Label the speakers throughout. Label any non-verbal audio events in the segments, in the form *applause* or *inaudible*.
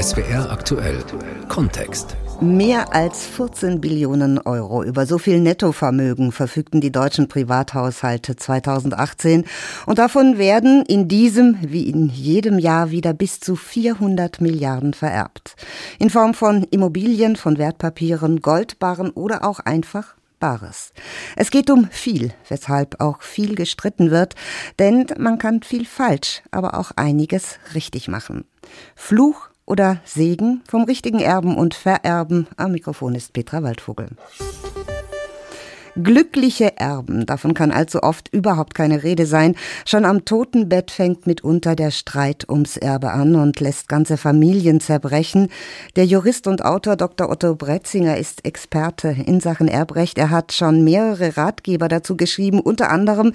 Speaker 1: SWR aktuell Kontext.
Speaker 2: Mehr als 14 Billionen Euro. Über so viel Nettovermögen verfügten die deutschen Privathaushalte 2018. Und davon werden in diesem wie in jedem Jahr wieder bis zu 400 Milliarden vererbt. In Form von Immobilien, von Wertpapieren, Goldbarren oder auch einfach Bares. Es geht um viel, weshalb auch viel gestritten wird, denn man kann viel falsch, aber auch einiges richtig machen. Fluch oder Segen vom richtigen Erben und Vererben. Am Mikrofon ist Petra Waldvogel. Glückliche Erben, davon kann allzu oft überhaupt keine Rede sein. Schon am Totenbett fängt mitunter der Streit ums Erbe an und lässt ganze Familien zerbrechen. Der Jurist und Autor Dr. Otto Bretzinger ist Experte in Sachen Erbrecht. Er hat schon mehrere Ratgeber dazu geschrieben, unter anderem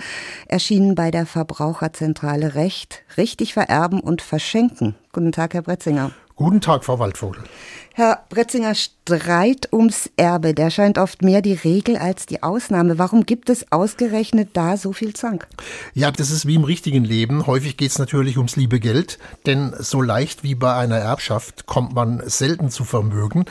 Speaker 2: erschienen bei der Verbraucherzentrale Recht, richtig vererben und verschenken. Guten Tag, Herr Bretzinger.
Speaker 3: Guten Tag, Frau Waldvogel.
Speaker 2: Herr Bretzinger, Streit ums Erbe, der scheint oft mehr die Regel als die Ausnahme. Warum gibt es ausgerechnet da so viel Zank?
Speaker 3: Ja, das ist wie im richtigen Leben. Häufig geht es natürlich ums liebe Geld, denn so leicht wie bei einer Erbschaft kommt man selten zu Vermögen.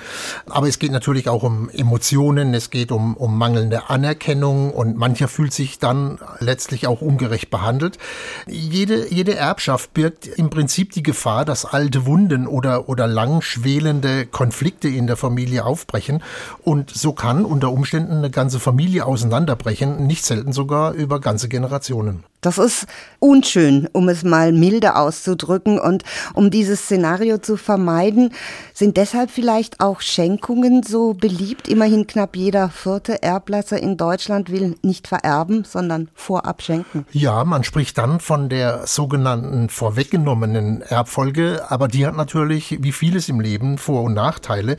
Speaker 3: Aber es geht natürlich auch um Emotionen, es geht um, um mangelnde Anerkennung und mancher fühlt sich dann letztlich auch ungerecht behandelt. Jede, jede Erbschaft birgt im Prinzip die Gefahr, dass alte Wunden oder, oder lang schwelende Konflikte in der Familie aufbrechen. Und so kann unter Umständen eine ganze Familie auseinanderbrechen, nicht selten sogar über ganze Generationen.
Speaker 2: Das ist unschön, um es mal milde auszudrücken. Und um dieses Szenario zu vermeiden, sind deshalb vielleicht auch Schenkungen so beliebt. Immerhin knapp jeder vierte Erblasser in Deutschland will nicht vererben, sondern vorab schenken.
Speaker 3: Ja, man spricht dann von der sogenannten vorweggenommenen Erbfolge. Aber die hat natürlich, wie vieles im Leben, Vor- und Nachteile.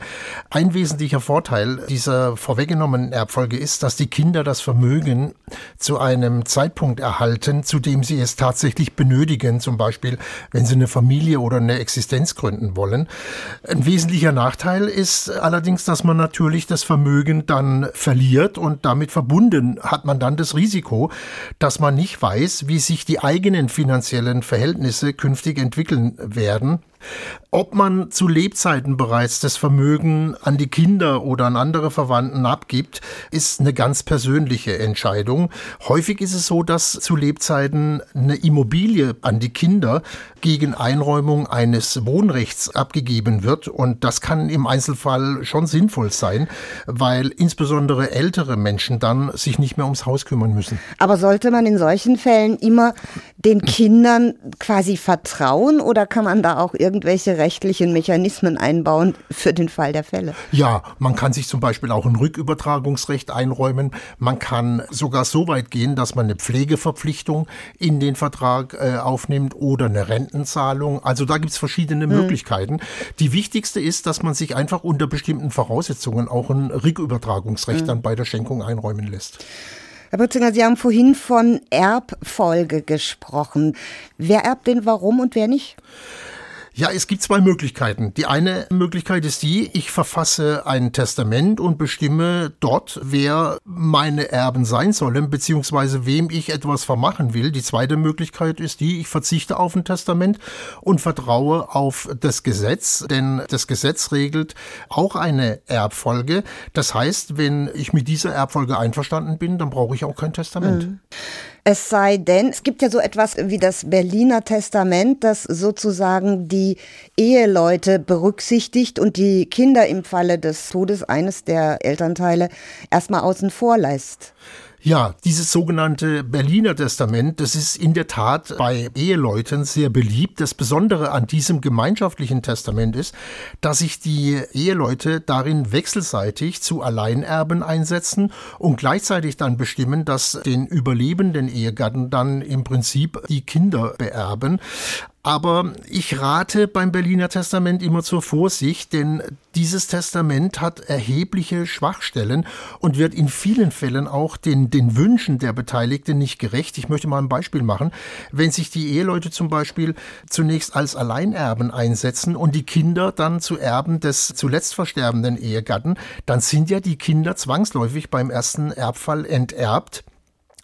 Speaker 3: Ein wesentlicher Vorteil dieser vorweggenommenen Erbfolge ist, dass die Kinder das Vermögen zu einem Zeitpunkt erhalten, können, zu dem sie es tatsächlich benötigen, zum Beispiel wenn sie eine Familie oder eine Existenz gründen wollen. Ein wesentlicher Nachteil ist allerdings, dass man natürlich das Vermögen dann verliert und damit verbunden hat man dann das Risiko, dass man nicht weiß, wie sich die eigenen finanziellen Verhältnisse künftig entwickeln werden. Ob man zu Lebzeiten bereits das Vermögen an die Kinder oder an andere Verwandten abgibt, ist eine ganz persönliche Entscheidung. Häufig ist es so, dass zu Lebzeiten eine Immobilie an die Kinder gegen Einräumung eines Wohnrechts abgegeben wird. Und das kann im Einzelfall schon sinnvoll sein, weil insbesondere ältere Menschen dann sich nicht mehr ums Haus kümmern müssen.
Speaker 2: Aber sollte man in solchen Fällen immer den Kindern quasi vertrauen oder kann man da auch irgendwelche rechtlichen Mechanismen einbauen für den Fall der Fälle?
Speaker 3: Ja, man kann sich zum Beispiel auch ein Rückübertragungsrecht einräumen. Man kann sogar so weit gehen, dass man eine Pflegeverpflichtung in den Vertrag äh, aufnimmt oder eine Rentenzahlung. Also da gibt es verschiedene mhm. Möglichkeiten. Die wichtigste ist, dass man sich einfach unter bestimmten Voraussetzungen auch ein Rückübertragungsrecht mhm. dann bei der Schenkung einräumen lässt.
Speaker 2: Herr Butzinger, Sie haben vorhin von Erbfolge gesprochen. Wer erbt denn warum und wer nicht?
Speaker 3: Ja, es gibt zwei Möglichkeiten. Die eine Möglichkeit ist die, ich verfasse ein Testament und bestimme dort, wer meine Erben sein sollen, beziehungsweise wem ich etwas vermachen will. Die zweite Möglichkeit ist die, ich verzichte auf ein Testament und vertraue auf das Gesetz, denn das Gesetz regelt auch eine Erbfolge. Das heißt, wenn ich mit dieser Erbfolge einverstanden bin, dann brauche ich auch kein Testament. Mhm.
Speaker 2: Es sei denn, es gibt ja so etwas wie das Berliner Testament, das sozusagen die Eheleute berücksichtigt und die Kinder im Falle des Todes eines der Elternteile erstmal außen vor lässt.
Speaker 3: Ja, dieses sogenannte Berliner Testament, das ist in der Tat bei Eheleuten sehr beliebt. Das Besondere an diesem gemeinschaftlichen Testament ist, dass sich die Eheleute darin wechselseitig zu Alleinerben einsetzen und gleichzeitig dann bestimmen, dass den überlebenden Ehegatten dann im Prinzip die Kinder beerben. Aber ich rate beim Berliner Testament immer zur Vorsicht, denn dieses Testament hat erhebliche Schwachstellen und wird in vielen Fällen auch den, den Wünschen der Beteiligten nicht gerecht. Ich möchte mal ein Beispiel machen. Wenn sich die Eheleute zum Beispiel zunächst als Alleinerben einsetzen und die Kinder dann zu Erben des zuletzt versterbenden Ehegatten, dann sind ja die Kinder zwangsläufig beim ersten Erbfall enterbt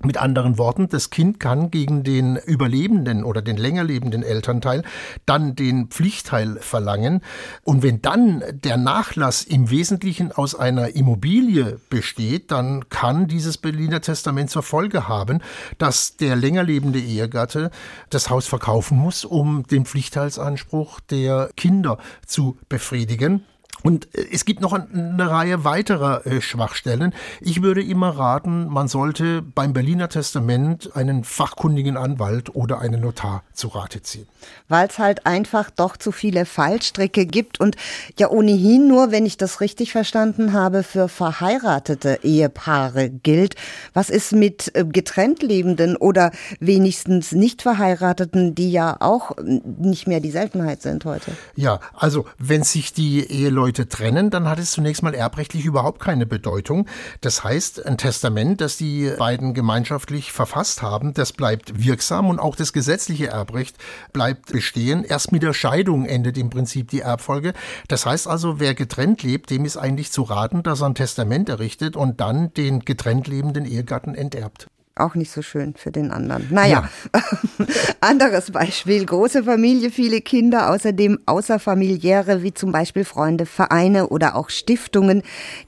Speaker 3: Mit anderen Worten, das Kind kann gegen den überlebenden oder den länger lebenden Elternteil dann den Pflichtteil verlangen. Und wenn dann der Nachlass im Wesentlichen aus einer Immobilie besteht, dann kann dieses Berliner Testament zur Folge haben, dass der länger lebende Ehegatte das Haus verkaufen muss, um den Pflichtteilsanspruch der Kinder zu befriedigen. Und äh, es gibt noch eine Reihe weiterer äh, Schwachstellen. Ich würde immer raten, man sollte beim Berliner Testament einen fachkundigen Anwalt oder einen Notar zu Rate ziehen.
Speaker 2: Weil es halt einfach doch zu viele Fallstricke gibt und ja ohnehin nur, wenn ich das richtig verstanden habe, für verheiratete Ehepaare gilt. Was ist mit äh, getrennt lebenden oder wenigstens nicht verheirateten, die ja auch nicht mehr die Seltenheit sind heute?
Speaker 3: Ja, also wenn sich die Eheleute Leute trennen, dann hat es zunächst mal erbrechtlich überhaupt keine Bedeutung. Das heißt, ein Testament, das die beiden gemeinschaftlich verfasst haben, das bleibt wirksam und auch das gesetzliche Erbrecht bleibt bestehen. Erst mit der Scheidung endet im Prinzip die Erbfolge. Das heißt also, wer getrennt lebt, dem ist eigentlich zu raten, dass er ein Testament errichtet und dann den getrennt lebenden Ehegatten enterbt
Speaker 2: auch nicht so schön für den anderen. Naja, ja. *laughs* anderes Beispiel. Große Familie, viele Kinder, außerdem außerfamiliäre, wie zum Beispiel Freunde, Vereine oder auch Stiftungen.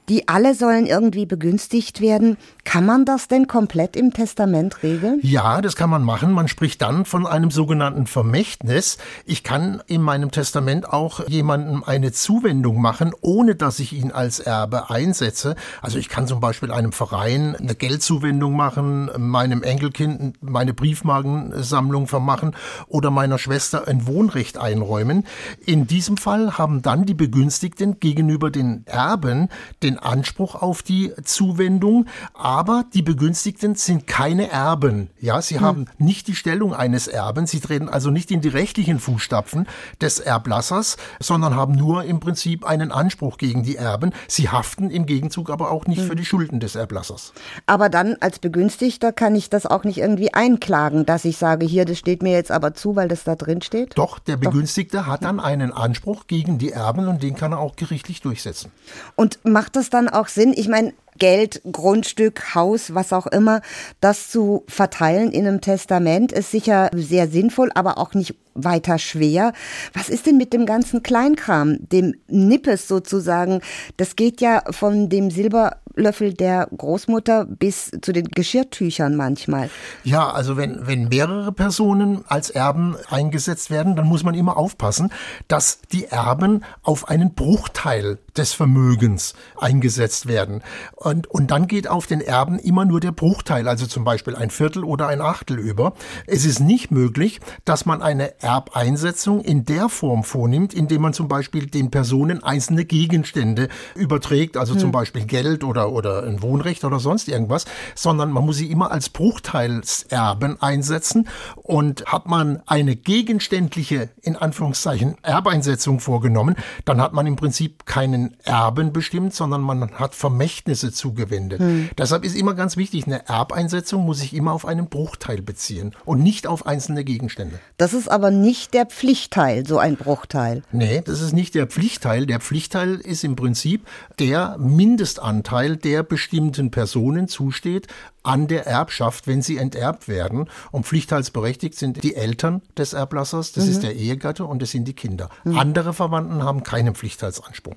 Speaker 2: Die alle sollen irgendwie begünstigt werden. Kann man das denn komplett im Testament regeln?
Speaker 3: Ja, das kann man machen. Man spricht dann von einem sogenannten Vermächtnis. Ich kann in meinem Testament auch jemandem eine Zuwendung machen, ohne dass ich ihn als Erbe einsetze. Also ich kann zum Beispiel einem Verein eine Geldzuwendung machen, meinem Enkelkind meine Briefmarkensammlung vermachen oder meiner Schwester ein Wohnrecht einräumen. In diesem Fall haben dann die Begünstigten gegenüber den Erben den Anspruch auf die Zuwendung, aber die Begünstigten sind keine Erben. Ja, sie hm. haben nicht die Stellung eines Erben, sie treten also nicht in die rechtlichen Fußstapfen des Erblassers, sondern haben nur im Prinzip einen Anspruch gegen die Erben. Sie haften im Gegenzug aber auch nicht hm. für die Schulden des Erblassers.
Speaker 2: Aber dann als Begünstigter kann ich das auch nicht irgendwie einklagen, dass ich sage, hier, das steht mir jetzt aber zu, weil das da drin steht?
Speaker 3: Doch, der Begünstigte Doch. hat dann einen Anspruch gegen die Erben und den kann er auch gerichtlich durchsetzen.
Speaker 2: Und macht das dann auch Sinn? Ich meine, Geld, Grundstück, Haus, was auch immer, das zu verteilen in einem Testament ist sicher sehr sinnvoll, aber auch nicht weiter schwer. Was ist denn mit dem ganzen Kleinkram, dem Nippes sozusagen? Das geht ja von dem Silberlöffel der Großmutter bis zu den Geschirrtüchern manchmal.
Speaker 3: Ja, also wenn, wenn mehrere Personen als Erben eingesetzt werden, dann muss man immer aufpassen, dass die Erben auf einen Bruchteil des Vermögens eingesetzt werden. Und, und dann geht auf den Erben immer nur der Bruchteil, also zum Beispiel ein Viertel oder ein Achtel über. Es ist nicht möglich, dass man eine Erbeinsetzung in der Form vornimmt, indem man zum Beispiel den Personen einzelne Gegenstände überträgt, also hm. zum Beispiel Geld oder, oder ein Wohnrecht oder sonst irgendwas, sondern man muss sie immer als Bruchteilserben einsetzen. Und hat man eine gegenständliche, in Anführungszeichen, Erbeinsetzung vorgenommen, dann hat man im Prinzip keinen Erben bestimmt, sondern man hat Vermächtnisse zugewendet. Hm. Deshalb ist immer ganz wichtig, eine Erbeinsetzung muss sich immer auf einen Bruchteil beziehen und nicht auf einzelne Gegenstände.
Speaker 2: Das ist aber nicht der Pflichtteil, so ein Bruchteil.
Speaker 3: Nee, das ist nicht der Pflichtteil. Der Pflichtteil ist im Prinzip der Mindestanteil, der bestimmten Personen zusteht an der Erbschaft, wenn sie enterbt werden. Und pflichtteilsberechtigt sind die Eltern des Erblassers, das mhm. ist der Ehegatte und das sind die Kinder. Mhm. Andere Verwandten haben keinen Pflichtteilsanspruch.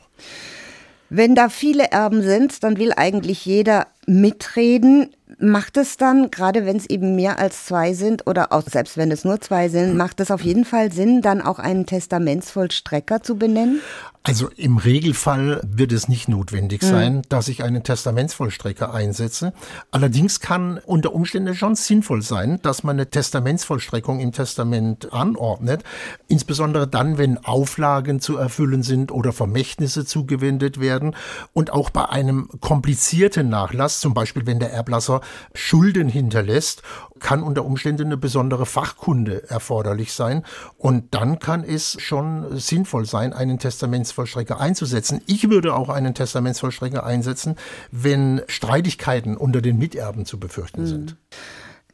Speaker 2: Wenn da viele Erben sind, dann will eigentlich jeder mitreden. Macht es dann, gerade wenn es eben mehr als zwei sind oder auch selbst wenn es nur zwei sind, macht es auf jeden Fall Sinn, dann auch einen Testamentsvollstrecker zu benennen?
Speaker 3: Also im Regelfall wird es nicht notwendig hm. sein, mhm. dass ich einen Testamentsvollstrecker einsetze. Allerdings kann unter Umständen schon sinnvoll sein, dass man eine Testamentsvollstreckung im Testament anordnet. Insbesondere dann, wenn Auflagen zu erfüllen sind oder Vermächtnisse zugewendet werden und auch bei einem komplizierten Nachlass, zum Beispiel wenn der Erblasser Schulden hinterlässt kann unter Umständen eine besondere Fachkunde erforderlich sein. Und dann kann es schon sinnvoll sein, einen Testamentsvollstrecker einzusetzen. Ich würde auch einen Testamentsvollstrecker einsetzen, wenn Streitigkeiten unter den Miterben zu befürchten mhm. sind.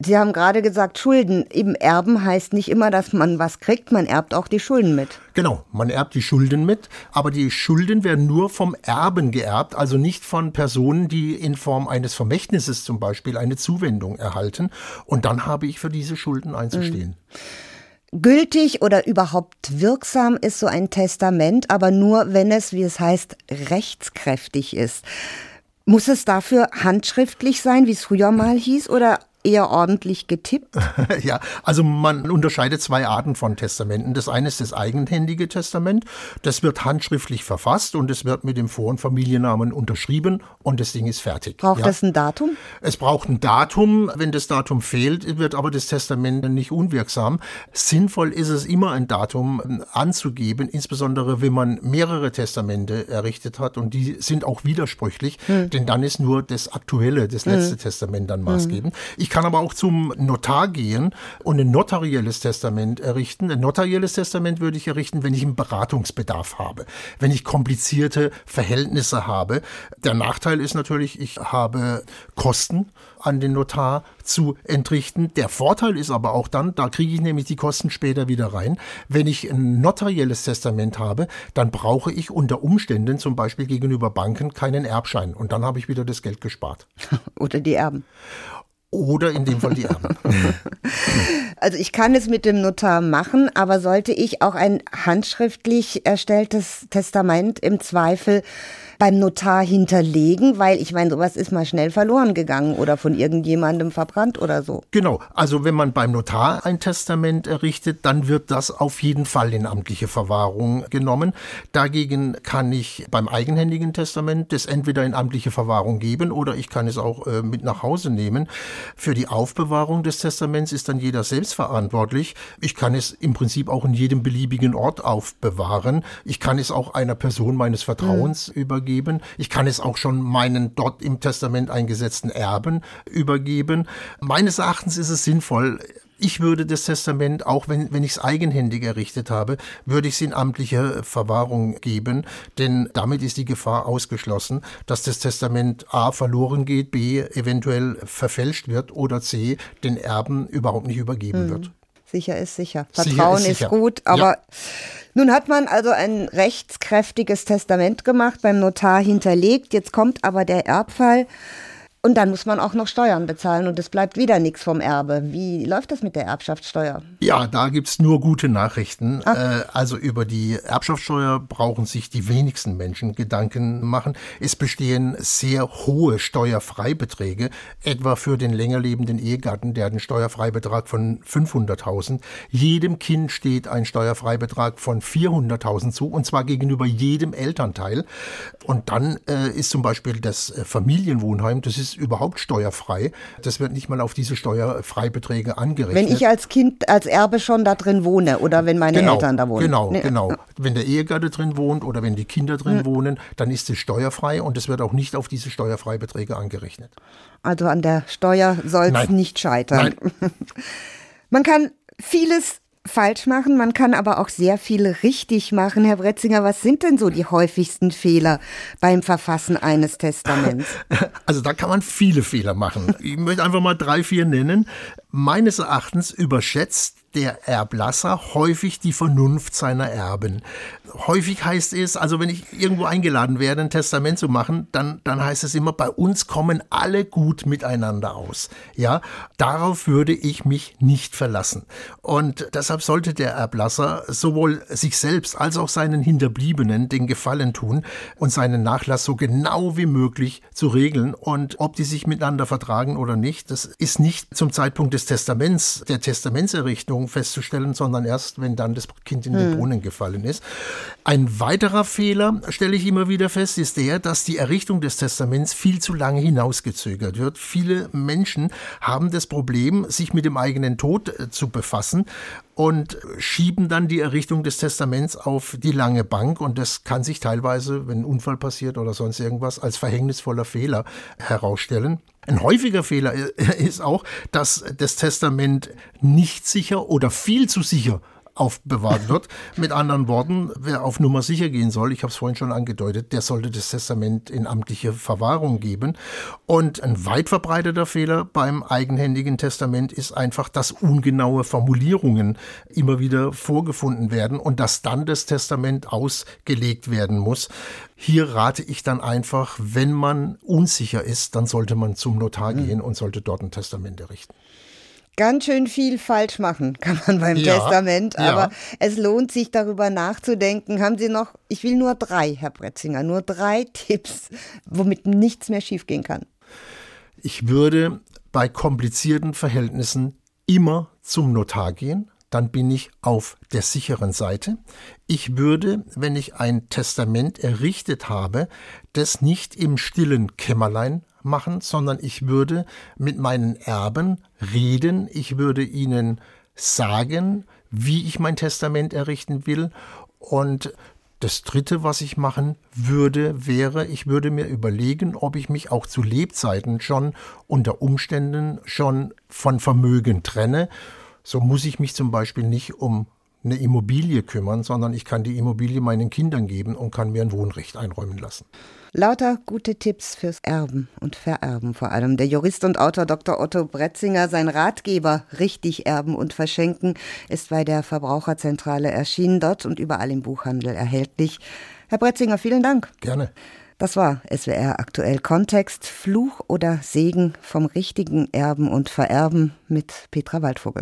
Speaker 2: Sie haben gerade gesagt, Schulden. Eben erben heißt nicht immer, dass man was kriegt, man erbt auch die Schulden mit.
Speaker 3: Genau, man erbt die Schulden mit, aber die Schulden werden nur vom Erben geerbt, also nicht von Personen, die in Form eines Vermächtnisses zum Beispiel eine Zuwendung erhalten. Und dann habe ich für diese Schulden einzustehen.
Speaker 2: Mhm. Gültig oder überhaupt wirksam ist so ein Testament, aber nur, wenn es, wie es heißt, rechtskräftig ist. Muss es dafür handschriftlich sein, wie es früher mal hieß, oder eher ordentlich getippt? *laughs*
Speaker 3: ja, also man unterscheidet zwei Arten von Testamenten. Das eine ist das eigenhändige Testament. Das wird handschriftlich verfasst und es wird mit dem Vor- und Familiennamen unterschrieben und das Ding ist fertig.
Speaker 2: Braucht ja. das ein Datum?
Speaker 3: Es braucht ein Datum. Wenn das Datum fehlt, wird aber das Testament nicht unwirksam. Sinnvoll ist es immer ein Datum anzugeben, insbesondere wenn man mehrere Testamente errichtet hat und die sind auch widersprüchlich, hm. denn dann ist nur das aktuelle, das letzte hm. Testament dann maßgebend. Ich kann aber auch zum Notar gehen und ein notarielles Testament errichten. Ein notarielles Testament würde ich errichten, wenn ich einen Beratungsbedarf habe, wenn ich komplizierte Verhältnisse habe. Der Nachteil ist natürlich, ich habe Kosten an den Notar zu entrichten. Der Vorteil ist aber auch dann, da kriege ich nämlich die Kosten später wieder rein. Wenn ich ein notarielles Testament habe, dann brauche ich unter Umständen zum Beispiel gegenüber Banken keinen Erbschein und dann habe ich wieder das Geld gespart. *laughs*
Speaker 2: Oder die Erben.
Speaker 3: Oder in dem Fall die Erben. *laughs*
Speaker 2: Also ich kann es mit dem Notar machen, aber sollte ich auch ein handschriftlich erstelltes Testament im Zweifel beim Notar hinterlegen, weil ich meine, sowas ist mal schnell verloren gegangen oder von irgendjemandem verbrannt oder so.
Speaker 3: Genau, also wenn man beim Notar ein Testament errichtet, dann wird das auf jeden Fall in amtliche Verwahrung genommen. Dagegen kann ich beim eigenhändigen Testament das entweder in amtliche Verwahrung geben oder ich kann es auch äh, mit nach Hause nehmen. Für die Aufbewahrung des Testaments ist dann jeder selbst verantwortlich. Ich kann es im Prinzip auch in jedem beliebigen Ort aufbewahren. Ich kann es auch einer Person meines Vertrauens mhm. übergeben. Ich kann es auch schon meinen dort im Testament eingesetzten Erben übergeben. Meines Erachtens ist es sinnvoll, ich würde das Testament, auch wenn, wenn ich es eigenhändig errichtet habe, würde ich es in amtliche Verwahrung geben, denn damit ist die Gefahr ausgeschlossen, dass das Testament A verloren geht, B eventuell verfälscht wird oder C den Erben überhaupt nicht übergeben hm. wird.
Speaker 2: Sicher ist sicher. Vertrauen sicher ist, sicher. ist, gut, aber ja. Nun hat man also ein rechtskräftiges Testament gemacht, beim Notar hinterlegt. Jetzt kommt aber der Erbfall. Und dann muss man auch noch Steuern bezahlen und es bleibt wieder nichts vom Erbe. Wie läuft das mit der Erbschaftssteuer?
Speaker 3: Ja, da gibt's nur gute Nachrichten. Äh, also über die Erbschaftssteuer brauchen sich die wenigsten Menschen Gedanken machen. Es bestehen sehr hohe Steuerfreibeträge, etwa für den länger lebenden Ehegatten, der hat einen Steuerfreibetrag von 500.000. Jedem Kind steht ein Steuerfreibetrag von 400.000 zu, und zwar gegenüber jedem Elternteil. Und dann äh, ist zum Beispiel das äh, Familienwohnheim, das ist ist überhaupt steuerfrei. Das wird nicht mal auf diese Steuerfreibeträge angerechnet.
Speaker 2: Wenn ich als Kind, als Erbe schon da drin wohne oder wenn meine
Speaker 3: genau,
Speaker 2: Eltern da wohnen.
Speaker 3: Genau, nee. genau. Wenn der Ehegatte drin wohnt oder wenn die Kinder drin hm. wohnen, dann ist es steuerfrei und es wird auch nicht auf diese Steuerfreibeträge angerechnet.
Speaker 2: Also an der Steuer soll es nicht scheitern. Nein. *laughs* Man kann vieles falsch machen, man kann aber auch sehr viel richtig machen. Herr Bretzinger, was sind denn so die häufigsten Fehler beim Verfassen eines Testaments? *laughs*
Speaker 3: Also da kann man viele Fehler machen. Ich möchte einfach mal drei, vier nennen. Meines Erachtens überschätzt der Erblasser häufig die Vernunft seiner Erben. Häufig heißt es, also wenn ich irgendwo eingeladen werde, ein Testament zu machen, dann, dann heißt es immer, bei uns kommen alle gut miteinander aus. Ja, darauf würde ich mich nicht verlassen. Und deshalb sollte der Erblasser sowohl sich selbst als auch seinen Hinterbliebenen den Gefallen tun und seinen Nachlass so genau wie möglich zu regeln. Und ob die sich miteinander vertragen oder nicht, das ist nicht zum Zeitpunkt des Testaments, der Testamentserrichtung festzustellen, sondern erst, wenn dann das Kind in den hm. Brunnen gefallen ist. Ein weiterer Fehler, stelle ich immer wieder fest, ist der, dass die Errichtung des Testaments viel zu lange hinausgezögert wird. Viele Menschen haben das Problem, sich mit dem eigenen Tod äh, zu befassen und schieben dann die Errichtung des Testaments auf die lange Bank und das kann sich teilweise, wenn ein Unfall passiert oder sonst irgendwas, als verhängnisvoller Fehler herausstellen. Ein häufiger Fehler *laughs* ist auch, dass das Testament nicht sicher oder viel zu sicher aufbewahrt wird. Mit anderen Worten, wer auf Nummer sicher gehen soll, ich habe es vorhin schon angedeutet, der sollte das Testament in amtliche Verwahrung geben. Und ein weit verbreiteter Fehler beim eigenhändigen Testament ist einfach, dass ungenaue Formulierungen immer wieder vorgefunden werden und dass dann das Testament ausgelegt werden muss. Hier rate ich dann einfach, wenn man unsicher ist, dann sollte man zum Notar gehen und sollte dort ein Testament errichten
Speaker 2: ganz schön viel falsch machen, *laughs* kann man beim ja, Testament. Aber ja. es lohnt sich darüber nachzudenken. Haben Sie noch, ich will nur drei, Herr Bretzinger, nur drei *laughs* Tipps, womit nichts mehr schiefgehen kann.
Speaker 3: Ich würde bei komplizierten Verhältnissen immer zum Notar gehen. Dann bin ich auf der sicheren Seite. Ich würde, wenn ich ein Testament errichtet habe, das nicht im stillen Kämmerlein machen, sondern ich würde mit meinen Erben reden, ich würde ihnen sagen, wie ich mein Testament errichten will und das Dritte, was ich machen würde, wäre, ich würde mir überlegen, ob ich mich auch zu Lebzeiten schon unter Umständen schon von Vermögen trenne. So muss ich mich zum Beispiel nicht um eine Immobilie kümmern, sondern ich kann die Immobilie meinen Kindern geben und kann mir ein Wohnrecht einräumen lassen.
Speaker 2: Lauter gute Tipps fürs Erben und Vererben vor allem. Der Jurist und Autor Dr. Otto Bretzinger, sein Ratgeber Richtig erben und verschenken, ist bei der Verbraucherzentrale erschienen, dort und überall im Buchhandel erhältlich. Herr Bretzinger, vielen Dank.
Speaker 3: Gerne.
Speaker 2: Das war SWR aktuell Kontext, Fluch oder Segen vom richtigen Erben und Vererben mit Petra Waldvogel.